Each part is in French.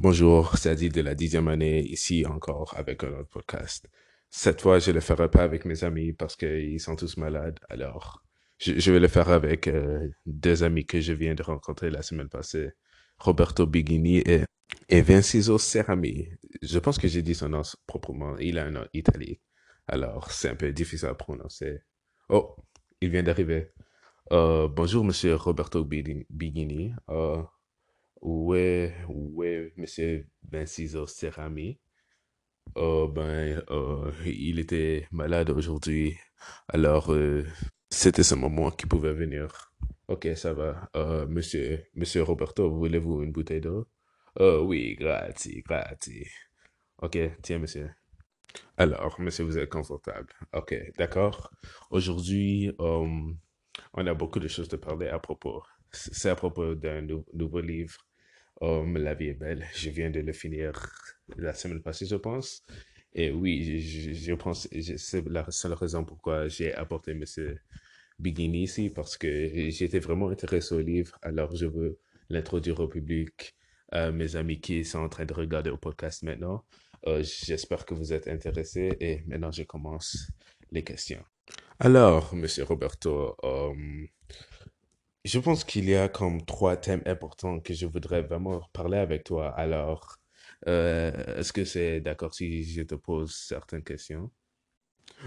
Bonjour, c'est Adi de la dixième année, ici encore avec un autre podcast. Cette fois, je le ferai pas avec mes amis parce qu'ils sont tous malades, alors je, vais le faire avec euh, deux amis que je viens de rencontrer la semaine passée, Roberto Bigini et, et Vincizo Cerami. Je pense que j'ai dit son nom proprement, il a un nom italien, alors c'est un peu difficile à prononcer. Oh, il vient d'arriver. Euh, bonjour, monsieur Roberto. Bigini. Euh, Ouais, ouais, monsieur Vincizo Cerami. Oh, ben, euh, il était malade aujourd'hui. Alors, euh, c'était ce moment qui pouvait venir. Ok, ça va. Euh, monsieur, monsieur Roberto, voulez-vous une bouteille d'eau? Oh, oui, grazie, grazie. Ok, tiens, monsieur. Alors, monsieur, vous êtes confortable. Ok, d'accord. Aujourd'hui, euh, on a beaucoup de choses de parler à propos. C'est à propos d'un nou- nouveau livre La vie est belle. Je viens de le finir la semaine passée, je pense. Et oui, je, je- pense, c'est la seule raison pourquoi j'ai apporté Monsieur Bigini ici, parce que j'étais vraiment intéressé au livre. Alors, je veux l'introduire au public, à mes amis qui sont en train de regarder au podcast maintenant. Euh, j'espère que vous êtes intéressés et maintenant, je commence les questions. Alors, Monsieur Roberto, euh, je pense qu'il y a comme trois thèmes importants que je voudrais vraiment parler avec toi. Alors, euh, est-ce que c'est d'accord si je te pose certaines questions?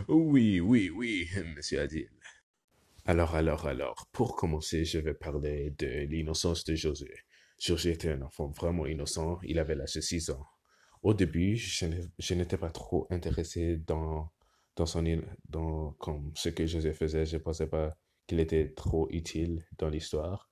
Oui, oui, oui, monsieur Adil. Alors, alors, alors, pour commencer, je vais parler de l'innocence de Josué. Josué était un enfant vraiment innocent, il avait l'âge de 6 ans. Au début, je n'étais pas trop intéressé dans, dans son, dans comme ce que Josué faisait. Je pensais pas qu'il était trop utile dans l'histoire.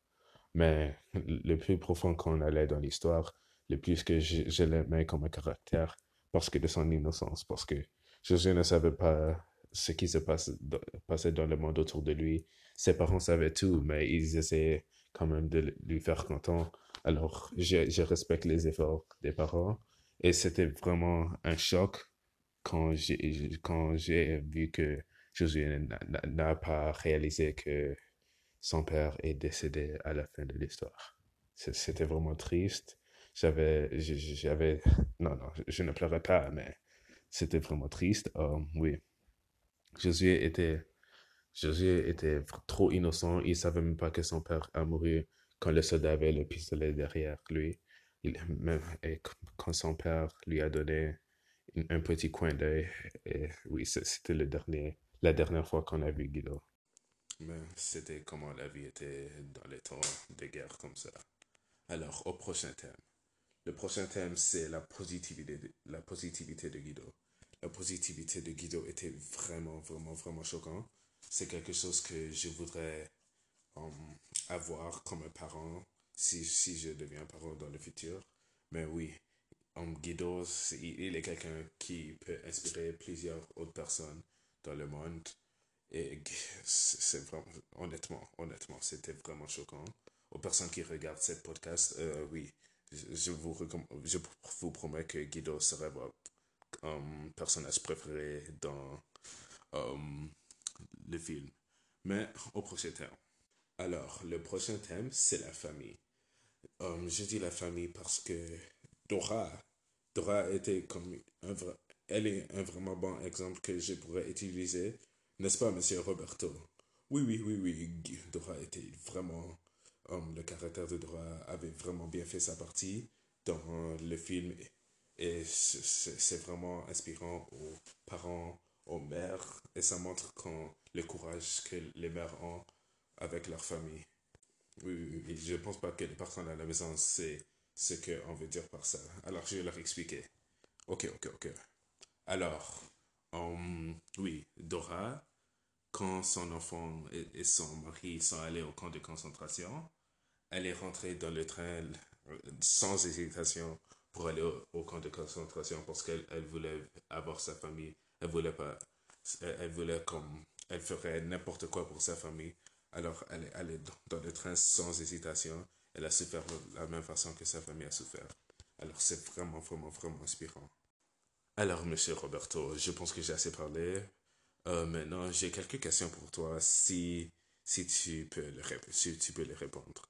Mais le plus profond qu'on allait dans l'histoire, le plus que je, je l'aimais comme caractère, parce que de son innocence, parce que Josué ne savait pas ce qui se passe, passait dans le monde autour de lui. Ses parents savaient tout, mais ils essayaient quand même de lui faire content. Alors, je, je respecte les efforts des parents. Et c'était vraiment un choc quand j'ai quand j'ai vu que Josué n'a pas réalisé que son père est décédé à la fin de l'histoire. C'était vraiment triste. J'avais, j'avais, non, non, je ne pleurais pas, mais c'était vraiment triste. Euh, oui, Josué était, Josué était trop innocent. Il savait même pas que son père a mouru quand le soldat avait le pistolet derrière lui. Il, même, et qu- quand son père lui a donné un petit coin d'œil, oui, c'était le dernier, la dernière fois qu'on a vu Guido. Mais c'était comment la vie était dans les temps de guerre comme ça. Alors, au prochain thème. Le prochain thème, c'est la positivité de, la positivité de Guido. La positivité de Guido était vraiment, vraiment, vraiment choquant. C'est quelque chose que je voudrais um, avoir comme parent si, si je deviens parent dans le futur. Mais oui, um, Guido, il est quelqu'un qui peut inspirer plusieurs autres personnes dans le monde. Et c'est vraiment, honnêtement, honnêtement, c'était vraiment choquant. Aux personnes qui regardent cette podcast, euh, oui, je, vous je vous promets que Guido serait votre personnage préféré dans um, le film. Mais au prochain thème. Alors, le prochain thème, c'est la famille. Um, je dis la famille parce que Dora, Dora était comme un vrai, elle est un vraiment bon exemple que je pourrais utiliser, n'est-ce pas, monsieur Roberto? Oui, oui, oui, oui, Dora était vraiment, le caractère de Dora avait vraiment bien fait sa partie dans le film et c'est c'est- c'est vraiment inspirant aux parents, aux mères et ça montre quand le courage que les mères ont avec leur famille. Oui, oui, oui. Je pense pas que les personnes à la maison sait ce qu'on veut dire par ça. Alors, je vais leur expliquer. Ok, ok, ok. Alors, hum, oui, Dora, quand son enfant et, son mari sont allés au camp de concentration, elle est rentrée dans le train euh, sans hésitation pour aller au, camp de concentration parce qu'elle elle voulait avoir sa famille. Elle voulait pas, elle, voulait comme, elle ferait n'importe quoi pour sa famille. Alors, elle est allée dans le train sans hésitation. Elle a souffert de la même façon que sa famille a souffert. Alors, c'est vraiment, vraiment, vraiment inspirant. Alors, monsieur Roberto, je pense que j'ai assez parlé. Euh, maintenant, j'ai quelques questions pour toi si, si tu peux les, si tu peux répondre.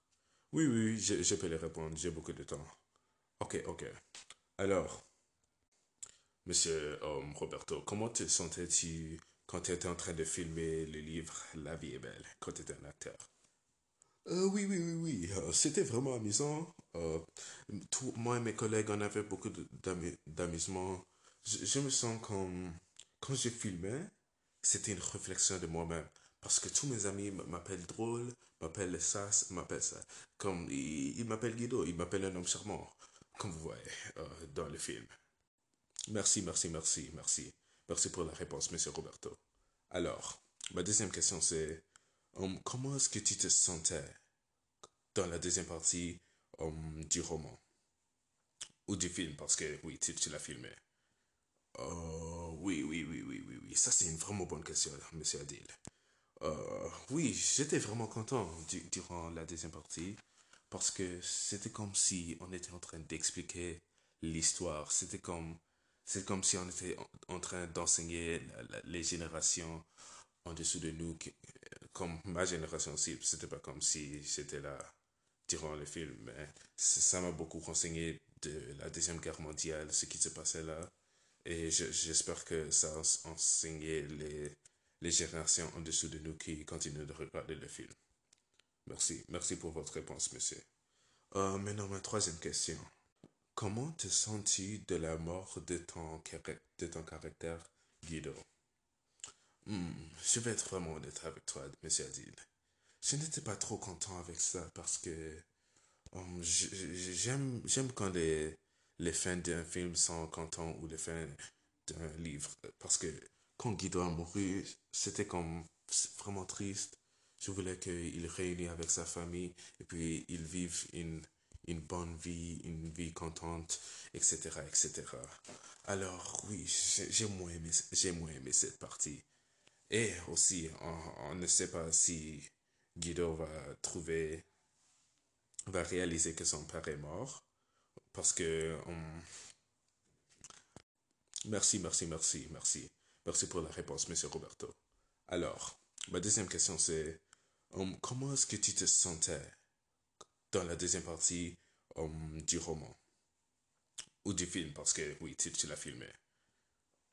Oui, oui, je, je peux les répondre. J'ai beaucoup de temps. Ok, ok. Alors, monsieur Roberto, comment te sentais-tu quand tu étais en train de filmer le livre La vie est belle, quand tu étais un acteur? Euh, oui, oui, oui, oui. Euh, c'était vraiment amusant. Tout- moi et mes collègues, on avait beaucoup d'amusement. Je, me sens comme... Quand je filmais, c'était une réflexion de moi-même. Parce que tous mes amis m'appellent drôle, m'appellent ça, m'appellent ça. Comme, ils, ils m'appellent Guido, ils m'appellent un homme charmant. Comme vous voyez euh, dans le film. Merci, merci, merci, merci. Merci pour la réponse, monsieur Roberto. Alors, ma deuxième question, c'est... hum, comment est-ce que tu te sentais dans la deuxième partie hum, du roman? Ou du film, parce que oui, tu, tu l'as filmé. Euh, oui, oui, oui, oui, oui, oui. Ça, c'est une vraiment bonne question, monsieur Adil. Euh, oui, j'étais vraiment content du- durant la deuxième partie parce que c'était comme si on était en train d'expliquer l'histoire. C'était comme, c'est comme si on était en, train d'enseigner les générations en dessous de nous, comme ma génération aussi. C'était pas comme si j'étais là durant le film, mais ça m'a beaucoup renseigné de la Deuxième Guerre mondiale, ce qui se passait là. Et je- j'espère que ça a ens- enseigné les, les générations en dessous de nous qui continuent de regarder le film. Merci. Merci pour votre réponse, monsieur. Euh, maintenant, ma troisième question. Comment te sens-tu de la mort de ton, de ton caractère, Guido? Hmm, je vais être vraiment honnête avec toi, monsieur Adil. Je n'étais pas trop content avec ça parce que J'aime, j'aime quand les, les fins d'un film sont contents ou les fins d'un livre. Parce que quand Guido a mouru, c'était comme vraiment triste. Je voulais qu'il réunisse avec sa famille et puis ils vivent une, une bonne vie, une vie contente, etc., etc. Alors oui, j'ai moins aimé, j'ai aimé cette partie. Et aussi, on ne sait pas si Guido va trouver va réaliser que son père est mort parce que hum, merci merci merci merci. Merci pour la réponse monsieur Roberto. Alors ma deuxième question c'est hum, comment est-ce que tu te sentais dans la deuxième partie hum, du roman? Ou du film parce que oui tu, l'as filmé.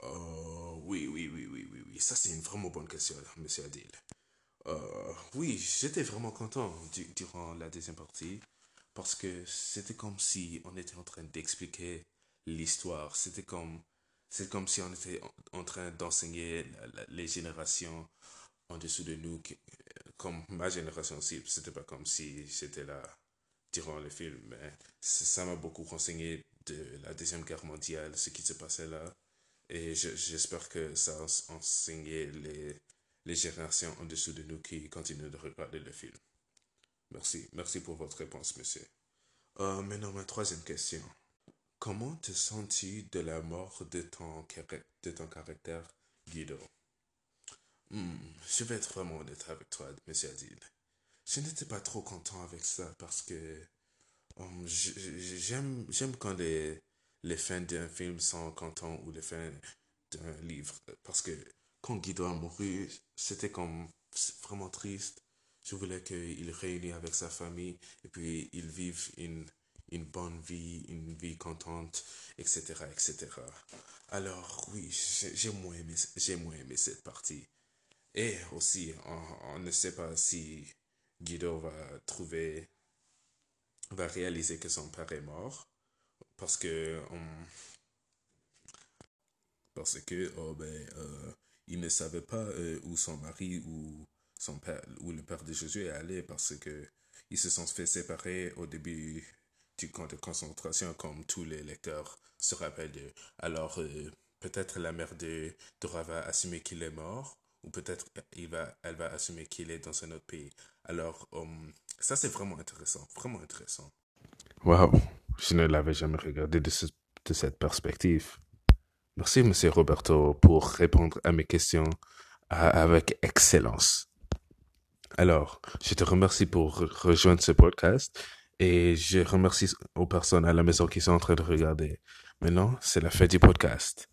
Euh, oui oui oui oui oui oui. Ça c'est une vraiment bonne question monsieur Adil. Euh, oui, j'étais vraiment content du- durant la deuxième partie parce que c'était comme si on était en train d'expliquer l'histoire. C'était comme, c'est comme si on était en, train d'enseigner les générations en dessous de nous, comme ma génération aussi. C'était pas comme si j'étais là durant le film, mais ça m'a beaucoup renseigné de la Deuxième Guerre mondiale, ce qui se passait là. Et je- j'espère que ça a ens- enseigné les, les générations en dessous de nous qui continuent de regarder le film. Merci. Merci pour votre réponse, monsieur. Euh, maintenant, ma troisième question. Comment te sens-tu de la mort de ton, caractère, Guido? Hmm, je vais être vraiment honnête avec toi, monsieur Adil. Je n'étais pas trop content avec ça parce que hum, j'aime, quand les, les fins d'un film sont contents ou les fins d'un livre. Parce que quand Guido a mouru, c'était comme vraiment triste. Je voulais qu'il réunisse avec sa famille et puis ils vivent une, une bonne vie, une vie contente, etc., etc. Alors oui, j'ai moins aimé, moins aimé cette partie. Et aussi, on, ne sait pas si Guido va trouver, va réaliser que son père est mort parce que on, parce que oh ben, euh, il ne savait pas euh, où son mari ou son père ou le père de Jésus est allé parce que ils se sont fait séparer au début du camp de concentration comme tous les lecteurs se rappellent de. Alors euh, peut-être la mère de Dora va assumer qu'il est mort ou peut-être il va, elle va assumer qu'il est dans un autre pays. Alors um, ça c'est vraiment intéressant, vraiment intéressant. Wow, je ne l'avais jamais regardé de, ce- de cette perspective. Merci, Monsieur Roberto, pour répondre à mes questions avec excellence. Alors, je te remercie pour re- rejoindre ce podcast et je remercie aux personnes à la maison qui sont en train de regarder. Maintenant, c'est la fin du podcast.